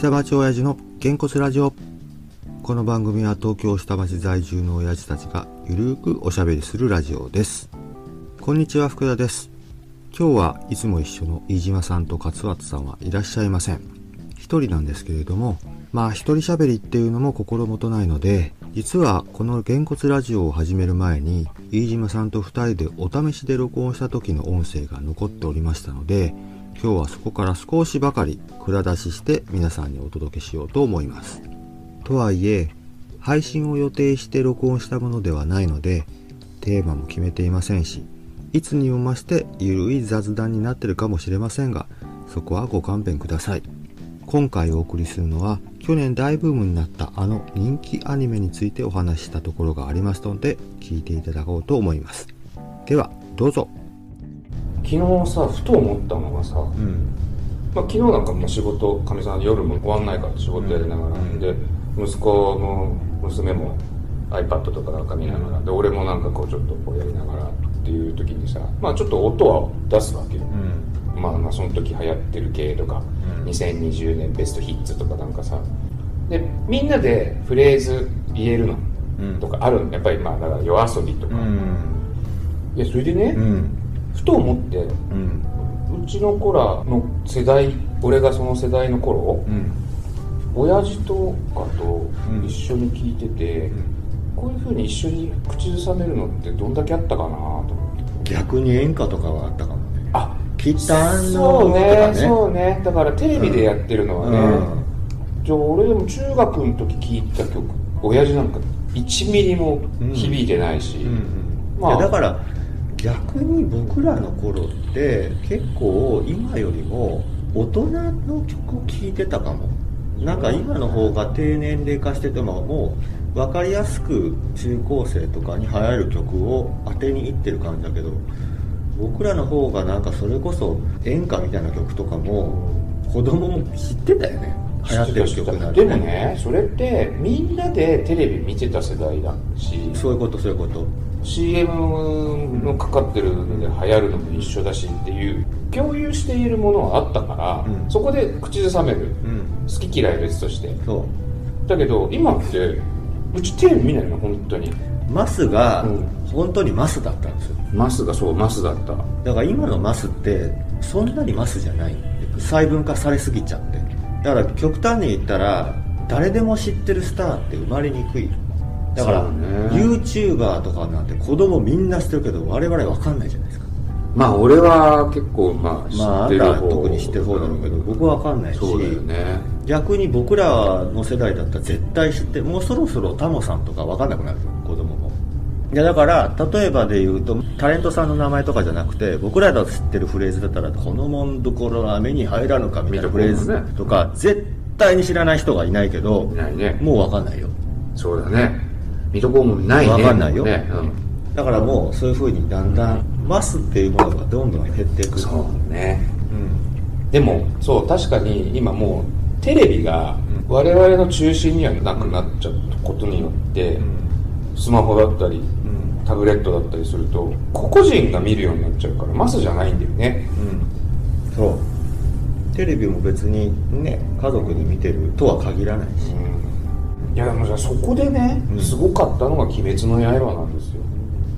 下町親父のげんこつラジオ。この番組は東京下町在住の親父たちがゆるーくおしゃべりするラジオです。こんにちは福田です。今日はいつも一緒の飯島さんと勝俣さんはいらっしゃいません。一人なんですけれどもまあ一人喋りっていうのも心もとないので実はこのげんこつラジオを始める前に飯島さんと二人でお試しで録音した時の音声が残っておりましたので今日はそこから少しばかり蔵出しして皆さんにお届けしようと思います。とはいえ配信を予定して録音したものではないのでテーマも決めていませんしいつにも増してゆるい雑談になってるかもしれませんがそこはご勘弁ください。今回お送りするのは去年大ブームになったあの人気アニメについてお話ししたところがありますので聞いていただこうと思います。ではどうぞ。昨日さふと思ったのがさ、うん。まあ、昨日なんかもう仕事かみさん夜も終わんないから仕事やりながら、うんで息子の娘も iPad とかなんか見ながら、で俺もなんかこうちょっとこうやりながらっていう時にさまあちょっと音は出すわけよ、うん。まあまあその時流行ってる系とか、うん。2020年ベストヒッツとかなんかさ。でみんなでフレーズ言えるのうんとかあるの。やっぱりまあだから夜遊びとか、いやそれでね、うんふと思ってうん。うちの子らの世代俺がその世代の頃うん。親父とかとうん。一緒に聞いてて、こういうふうに一緒に口ずさめるのってどんだけあったかなと思って。逆に演歌とかはあったかもね。あきったんのそうねそうね。だからテレビでやってるのはね、うん。じゃあ俺でも中学の時聴いた曲親父なんか1ミリも響いてないし、うんまあ。だから逆に僕らの頃って結構今よりも大人の曲を聴いてたかも。なんか今の方が低年齢化しててももう分かりやすく中高生とかに流行る曲を当てにいってる感じだけど僕らの方がなんかそれこそ演歌みたいな曲とかも子供も知ってたよね。流行ってる曲なんでもねそれってみんなでテレビ見てた世代だし。そういうことそういうこと。CM のかかってるので流行るのも一緒だしっていう共有しているものはあったから、うん。そこで口ずさめる。うん。好き嫌いは別として。そう。だけど今ってうちテレビ見ないの本当に。マスがうん。本当にマスだったんですよ。マスがそうマスだった。だから今のマスってそんなにマスじゃない。細分化されすぎちゃってだから極端に言ったら誰でも知ってるスターって生まれにくい。だから、ね。YouTuber とかなんて子供みんな知ってるけど我々分かんないじゃないですか。まあ俺は結構まあ知まああってる方、んたは特に知ってる方だろうけど僕は分かんないしそうだよね。逆に僕らの世代だったら絶対知ってもうそろそろタモさんとか分かんなくなるよ子供もいやだから例えばで言うとタレントさんの名前とかじゃなくて僕らが知ってるフレーズだったら「このもんどころは目に入らぬか」みたいなフレーズとか絶対に知らない人がいないけどいないね。もう分かんないよ。そうだね。水戸黄門ないね。分かんないよ、ねうん。だからもうそういうふうにだんだんマスっていうものがどんどん減っていく。そうね。うん。でもそう確かに今もうテレビがうん。我々の中心にはなくなっちゃったことによって、スマホだったりうんタブレットだったりすると個々人が見るようになっちゃうからマスじゃないんだよね。うん。そう。テレビも別にね家族で見てるとは限らないし。いやでもじゃあそこでね、うん。すごかったのが「鬼滅の刃」なんですよ。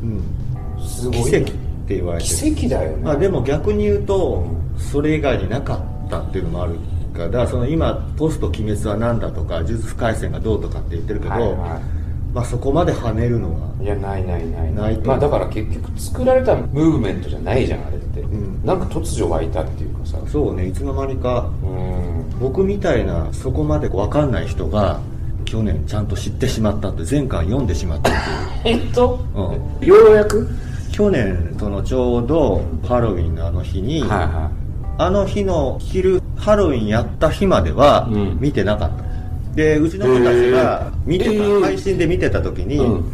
うん。すごい奇跡って言われてる。奇跡だよね。まあでも逆に言うとそれ以外になかったっていうのもあるからその今ポスト鬼滅は何だとか呪術廻戦がどうとかって言ってるけど、はいはまあそこまで跳ねるのはいやないないない。ないと。まあだから結局作られたムーブメントじゃないじゃんあれって、ん。なんか突如湧いたっていうかさ。そうねいつの間にかうん。僕みたいなそこまで分かんない人が去年ちゃんと知ってしまったって前回読んでしまったっていう。えっと、うん。ようやく？去年そのちょうどハロウィンのあの日に、はいはあの日の昼ハロウィンやった日まではうん。見てなかった、でうちの子たちが見てた、えー。配信で見てた時に、うん。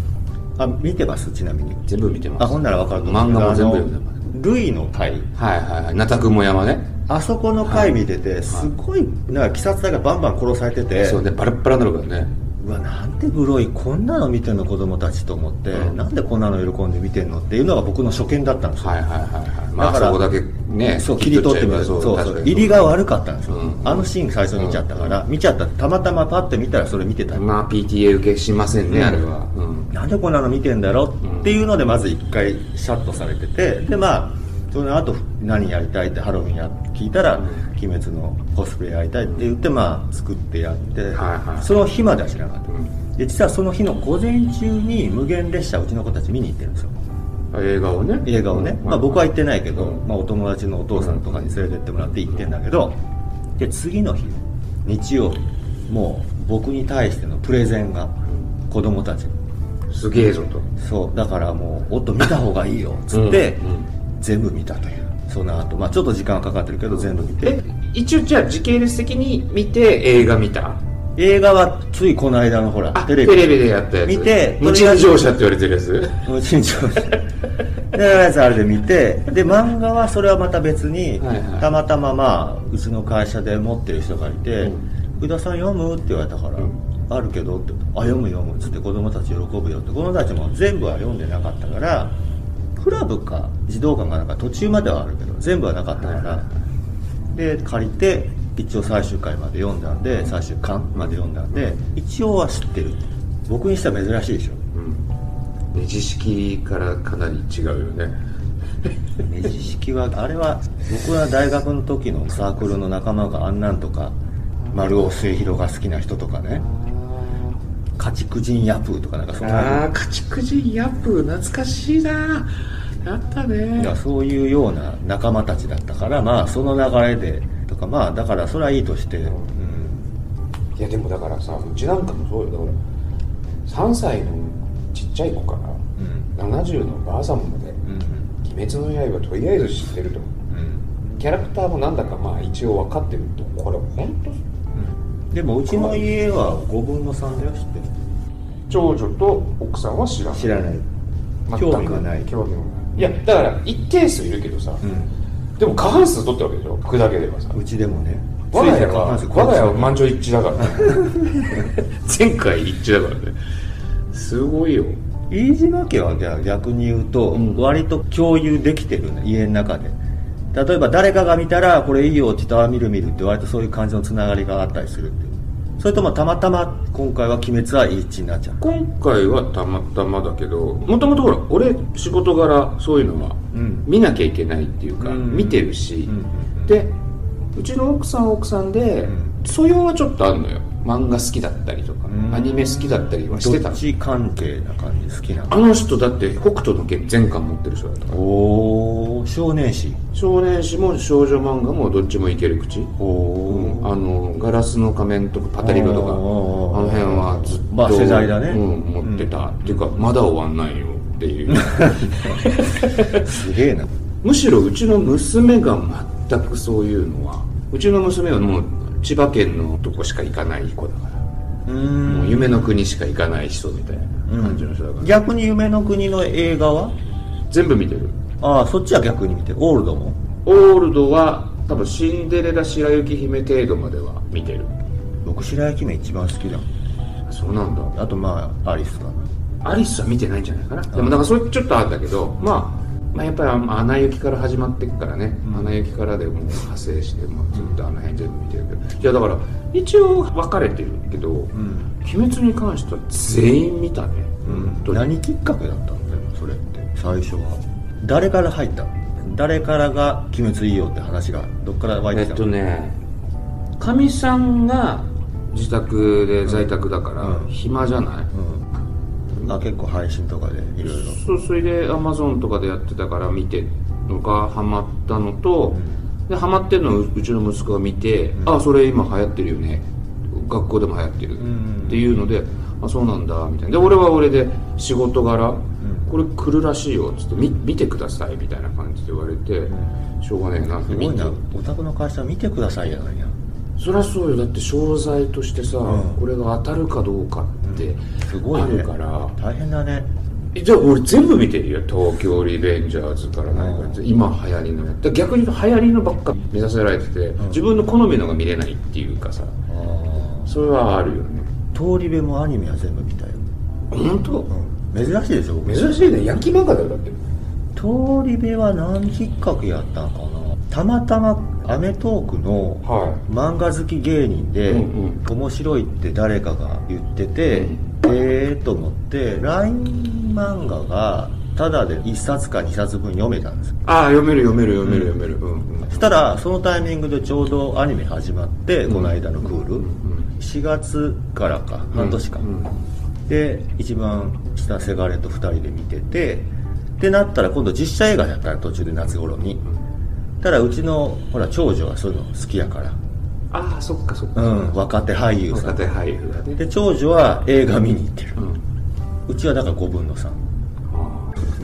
あ見てますちなみに。全部見てます。あほんなら分かると思う。漫画も全部読んでます。ルイの回。はいはいはい。なたくも山ね。あそこの回見てて、すごいなんか鬼殺隊がバンバン殺されてて、そうねバラッバラになるからねうわなんてグロいこんなの見てんの子供たちと思って、うん。なんでこんなの喜んで見てんのっていうのが僕の初見だったんですよ、はいはいはいはい。まあだからそこだけねそう切り取ってみるとそそううそう確かに。入りが悪かったんですよ、うん。あのシーン最初見ちゃったから、見ちゃったたまたまパッて見たらそれ見てた、まあ PTA 受けしませんね、うん。あれは、うん、なんでこんなの見てんだろっていうのでまず一回シャッとされててでまあその後何やりたいってハロウィンや聞いたら「鬼滅のコスプレやりたい」って言ってまあ作ってやって、はいはい。その日までは知らなかった、うん。で実はその日の午前中に無限列車うちの子たち見に行ってるんですよ。映画をね。映画をね、うん。まあ、僕は行ってないけど、うん。まあ、お友達のお父さんとかに連れてってもらって行ってんだけどで次の日日曜日もう僕に対してのプレゼンが子供たちに。すげえぞと。そうだからもう「おっと見た方がいいよ」っつって、うんうん全部見たという。その後。まあちょっと時間はかかってるけど全部見て。え一応じゃあ時系列的に見て映画見た？映画はついこの間のほらあテレビ。でやったやつ。見て無賃乗車って言われてるやつ。無賃乗車。でやつあれで見て。で漫画はそれはまた別に、はいはい。たまたままあうちの会社で持ってる人がいてうん「宇田さん読む?」って言われたから「うん。あるけど」って「あ読む読む」っつって子供たち喜ぶよって子供たちも全部は読んでなかったからクラブか児童館がなんか途中まではあるけど全部はなかったから、で借りて一応最終回まで読んだんで最終巻まで読んだんで一応は知ってる僕にしては珍しいでしょ。うん。ネジ式からかなり違うよね。ネジ式はあれは僕は大学の時のサークルの仲間があんなんとか丸尾末広が好きな人とかね家畜人ヤプーとかなんかそんあな。あ家畜人ヤップ懐かしいな。やったいねやそういうような仲間たちだったからまあその流れで。とかまあだからそれはいいとして、うん、いやでもだからさうちなんかもそうよ。だから3歳のちっちゃい子からうん。70のばあさんまでうん「鬼滅の刃」とりあえず知ってると。うん。キャラクターもなんだかまあ一応分かってるとこれ本当うん。でもうちの家は5分の3だよ知ってる？長女と奥さんは知らない。知らない。興味がない。興味がない。いやだから一定数いるけどさ、うでも過半数取ったわけでしょ？服だけではさ。んうちでもね。我が家は我が家は満場一致だからね。前回一致だからね。すごいよ。飯島家はじゃあ逆に言うと、うん。割と共有できてるね家の中で。例えば誰かが見たらこれいいよって言ったらる見るって割とそういう感じのつながりがあったりするっていうそれともたまたま今回は鬼滅は一致になっちゃう？今回はたまたまだけどもともとほら俺仕事柄そういうのはうん。見なきゃいけないっていうか、うん。見てるし、うん。でうちの奥さんは奥さんで、うん。素養はちょっとあるのよ漫画好きだったりとか、うん。アニメ好きだったりはしてたの。どっち関係な感じ？好きなあの人だって北斗の拳全巻持ってる人だったから。おお少年誌。少年誌も少女漫画もどっちもいける口。おおあのガラスの仮面とかパタリロとかあの辺はずっと、まあ世代だね。うん、持ってた、っていうかまだ終わんないよっていう。すげえな。むしろうちの娘が全くそういうのはうちの娘はもう千葉県のとこしか行かない子だから、うもう夢の国しか行かない人みたいな感じの人だから、逆に夢の国の映画は？全部見てる。ああそっちは逆に見てる。オールドも？オールドは多分シンデレラ白雪姫程度までは見てる。僕白雪姫一番好きだそうなんだ。あとまあアリスかな。アリスは見てないんじゃないかな、でもなんかそれちょっとあるんだけど、まあ、まあやっぱりあ「アナ雪」から始まっていくからね「うん。アナ雪」からでもう派生してもうずっとあの辺全部見てるけど。いやだから一応分かれてるけど「うん、鬼滅」に関しては全員見たね、本当に。何きっかけだったんだよそれって最初は。誰から入った？の誰からが「鬼滅いいよ」って話がどっから湧いえってきたの、とねかみさんが自宅で在宅だからうん。暇じゃない、うん、あ結構配信とかでいろいろ。そうそれでアマゾンとかでやってたから見てのがハマったのと、でハマってるのをううちの息子が見て、うん。あそれ今流行ってるよね。学校でも流行ってる、ん。っていうのであそうなんだみたいな。で俺は俺で仕事柄、これ来るらしいよっつって見見てくださいみたいな感じで言われて、しょうがねえなって見て。すごいな。お宅の会社見てくださいやないやそりゃそうよ。だって商材としてさ、うん。これが当たるかどうかってすごいね。あるから、大変だね。えじゃあ俺全部見てるよ。東京リベンジャーズから何から今流行りのやつ。逆に言うと流行りのばっか目指せられてて、ん。自分の好みのが見れないっていうかさ。あそれはあるよね。通り部もアニメは全部見たよ、本当？うん、珍しいでしょ僕。珍しいね。ヤンキー漫画だよだって。通り部は何きっかけやったんかな。たまたま『アメトーーク』のは漫画好き芸人で、うん面白いって誰かが言ってて、ええー、と思って LINE 漫画がタダで1冊か2冊分読めたんですよ。ああ読める読める読める読める。うんうんそしたらそのタイミングでちょうどアニメ始まって、この間のクール、うん4月からか半年か、うんで一番下せがれと2人で見ててってなったら今度実写映画やったら途中で夏頃に、ただうちのほら長女はそういうの好きやから。ああそっかそっか。うん若手俳優さん。若手俳優だね。で長女は映画見に行ってる。うん。うちはだから5分の3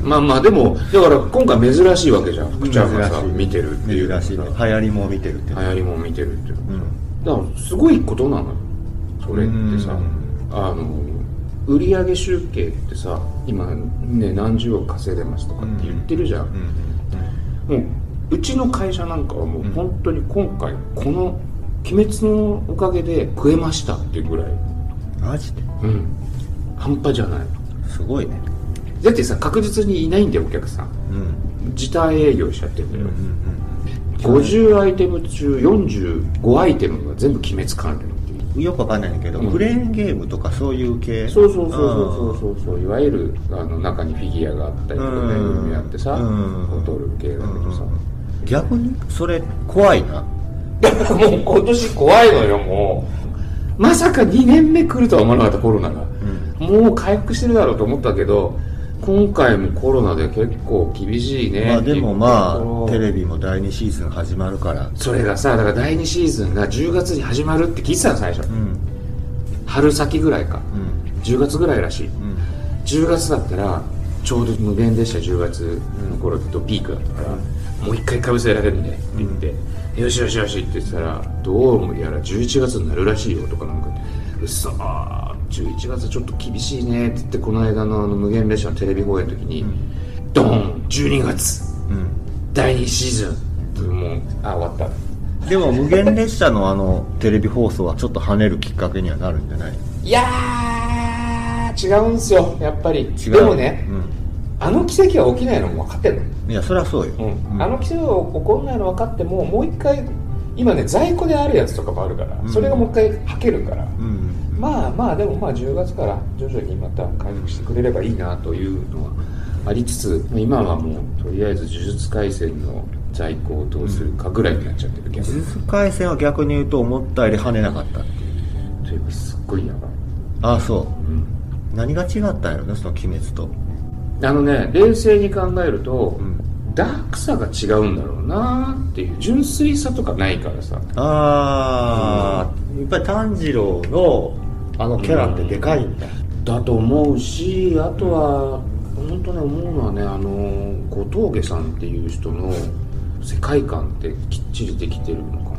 まあまあでもだから今回珍しいわけじゃん。福ちゃんがさ見てるっていう。珍しいね。流行りも見てるって。流行りも見てるっていう。うん。だからすごいことなのよ。それってさ。うん。あの売上集計ってさ今ね何十億稼いでますとかって言ってるじゃん、もううちの会社なんかはもう本当に今回この「鬼滅」のおかげで食えましたっていうぐらい。マジで？うん。半端じゃない。すごいね。だってさ確実にいないんだよお客さん。うん。時短営業しちゃってるんだよ、うん50アイテム中45アイテムが全部鬼滅関連よくわかんないけど、うん。クレーンゲームとかそういう系？そうそうそうそうそうそう。いわゆるあの中にフィギュアがあったりとかうん。ね海やってさうん。ボトル系だけどさ逆にそれ怖いな。もう今年怖いのよもう。まさか2年目来るとは思わなかったコロナが。もう回復してるだろうと思ったけど今回もコロナで結構厳しいね。まあでもまあテレビビも第2シーズン始まるから。それがさだから第2シーズンが10月に始まるって聞いてたの最初。うん。春先ぐらいか。うん。10月ぐらいらしい。うん。10月だったらちょうど無限列車10月の頃とピークだったから、もう一回かぶせられるんでって言って、よしよしよしって言ってたらどうやら11月になるらしいよとかなんかうっそー11月ちょっと厳しいねって言ってこの間のあの無限列車のテレビ放映の時に、ドーン12月。うん。第2シーズン。もうあ終わった。でも無限列車のあのテレビ放送はちょっと跳ねるきっかけにはなるんじゃない？いやー違うんすよ。やっぱり。違う？でもね、うんあの奇跡は起きないのも分かってるの？いやそりゃそうよ、うん。あの奇跡が起こらないの分かってももう一回今ね在庫であるやつとかもあるから、うん。それがもう一回はけるから、うん。まあまあでもまあ10月から徐々にまた回復してくれればいいなというのはありつつ今はもうとりあえず呪術廻戦の在庫をどうするかぐらいになっちゃってる逆に呪術廻戦は逆に言うと思ったより跳ねなかったっていう。というかすっごいやばい、ああそう。うん。何が違ったんやろねその鬼滅とあのね冷静に考えると、ん。ダークさが違うんだろうなっていう純粋さとかないからさ。ああ、やっぱり炭治郎のあのキャラってでかいんだ、だと思うしあとは本当ね思うのはねあの小峠さんっていう人の世界観ってきっちりできてるのかな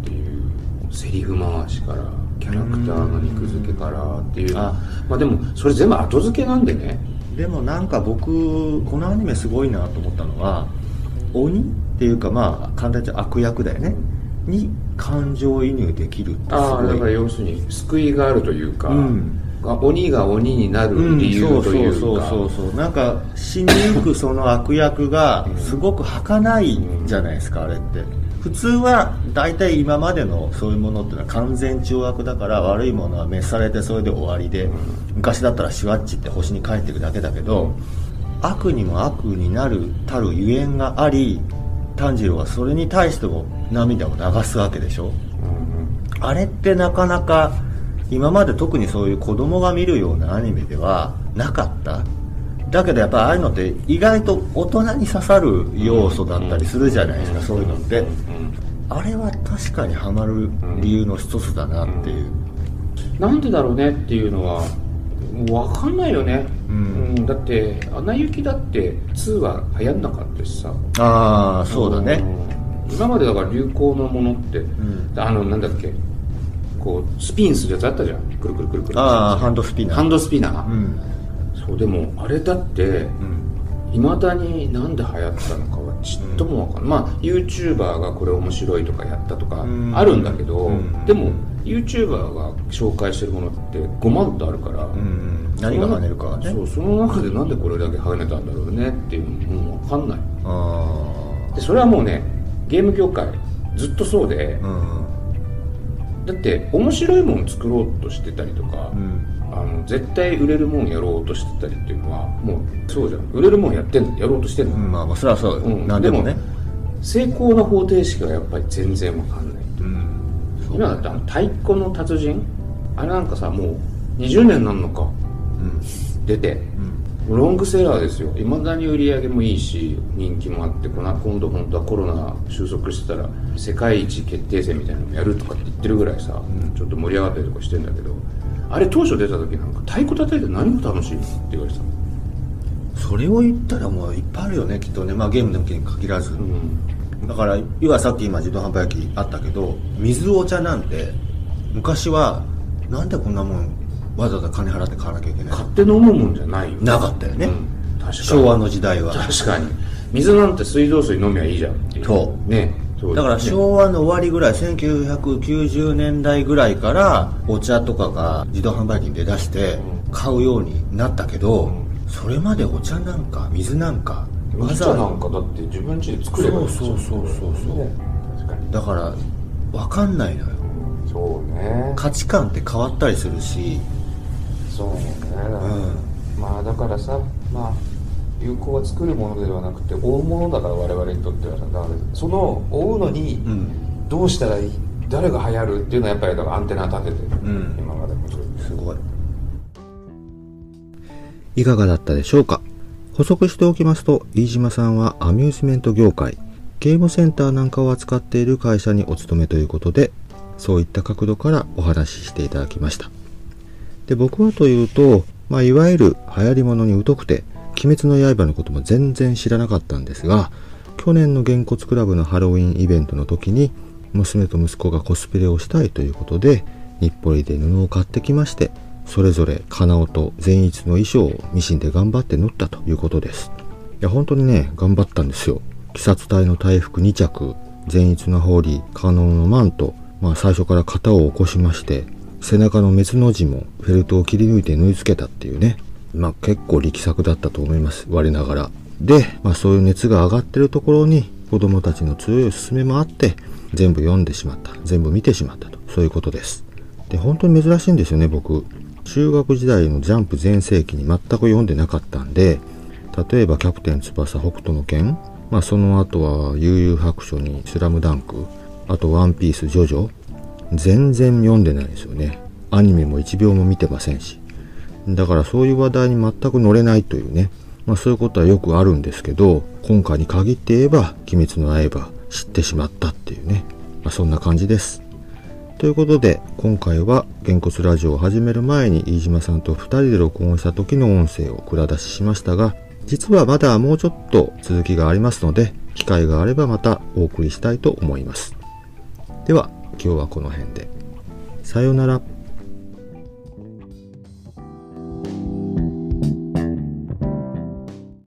っていうセリフ回しからキャラクターの肉付けからっていうあまあでもそれ全部後付けなんでねでもなんか僕このアニメすごいなと思ったのは鬼っていうかまあ簡単に悪役だよね。に感情移入できるってすああだからごい要するに救いがあるというか、うん。あ鬼が鬼になる理由というか、そうそうそうそうなんか死にゆくその悪役がすごく儚いじゃないですか、あれって普通は大体今までのそういうものっていうのは完全懲悪だから悪いものは滅されてそれで終わりで、昔だったらシュワッチって星に帰っていくだけだけど、悪にも悪になるたるゆえんがあり炭治郎はそれに対しても涙を流すわけでしょ。うん。あれってなかなか今まで特にそういう子供が見るようなアニメではなかっただけどやっぱああいうのって意外と大人に刺さる要素だったりするじゃないですかそういうのって。うん。あれは確かにハマる理由の一つだなっていう。なんでだろうねっていうのは分かんないよね、うん。だって「アナ雪」だって2は流行んなかったしさ。ああそうだね。うん。今までだから流行のものって、ん。あのなんだっけ。こうスピンするやつあったじゃん。くるくるくるくる。ああハンドスピナー。ハンドスピナー、うんそうでもあれだってうん。いまだになんで流行ったのかはちっともわかんない、まあ YouTuber がこれ面白いとかやったとかうん。あるんだけど、うん。でも YouTuber が紹介してるものって5万とあるから、うん。何が跳ねるかはね。そうその中でなんでこれだけ跳ねたんだろうねっていうのも分かんない。あでそれはもうねゲーム業界ずっとそうであうんだって面白いもの作ろうとしてたりとか、うん。あの絶対売れるもんやろうとしてたりっていうのはもうそうじゃん。売れるもんやってんの。やろうとしてんの、まあまあそれはそうよ、うん。何でもね。成功の方程式がやっぱり全然分かんないうん。今だってあの太鼓の達人？あれなんかさもう20年なんのかうん。出てロングセラーですよ。いまだに売り上げもいいし人気もあってこの今度本当はコロナ収束してたら世界一決定戦みたいなのもやるとかって言ってるぐらいさ、ちょっと盛り上がったりとかしてんだけどあれ当初出た時なんか太鼓叩いて何が楽しいの？って言われてた。それを言ったらもういっぱいあるよねきっとね。まあゲームでもに限らず、うん。だから要はさっき今自動販売機あったけど水お茶なんて昔はなんでこんなもんわざわざ金払って買わなきゃいけない。買って飲むもんじゃないよ。なかったよね、うん確かに。昭和の時代は。確かに。水なんて水道水飲みゃいいじゃんっていう。そう。ね。だからね昭和の終わりぐらい1990年代ぐらいからお茶とかが自動販売機に出だして買うようになったけど、それまでお茶なんか水なんかわざわざなわんかだって自分家で作ればいいそうそうそうそうそう。ね確かに。ざだから分かんないのよ。そうね。価値観って変わったりするしそうね、うまあだからさまあ有効は作るものではなくて追うものだから我々にとってはさだからその追うのにうん。どうしたらいい？誰が流行るっていうのはやっぱりだからアンテナ立ててる、ん。今までもすごい。いかがだったでしょうか？補足しておきますと飯島さんはアミューズメント業界ゲームセンターなんかを扱っている会社にお勤めということでそういった角度からお話ししていただきましたで僕はというと、まあ、いわゆる流行り物に疎くて鬼滅の刃のことも全然知らなかったんですが去年のげんこつクラブのハロウィンイベントの時に娘と息子がコスプレをしたいということで日暮里で布を買ってきましてそれぞれ金尾と善逸の衣装をミシンで頑張って縫ったということです。いや本当にね頑張ったんですよ。鬼殺隊の大服2着善逸の羽織金尾のマントまあ最初から型を起こしまして背中の滅の字もフェルトを切り抜いて縫い付けたっていうね。まあ結構力作だったと思います。我ながら。で、まあ、そういう熱が上がってるところに子供たちの強い勧めもあって全部読んでしまった。全部見てしまったと。そういうことです。で本当に珍しいんですよね僕。中学時代のジャンプ全盛期に全く読んでなかったんで例えばキャプテン翼北斗の拳まあその後は悠々白書にスラムダンクあとワンピースジョジョ。全然読んでないですよね。アニメも1秒も見てませんし。だからそういう話題に全く乗れないというね。まあそういうことはよくあるんですけど今回に限って言えば鬼滅の刃知ってしまったっていうね。まあそんな感じです。ということで今回はげんこつラジオを始める前に飯島さんと2人で録音した時の音声を蔵出ししましたが実はまだもうちょっと続きがありますので機会があればまたお送りしたいと思います。では今日はこの辺で。さようなら。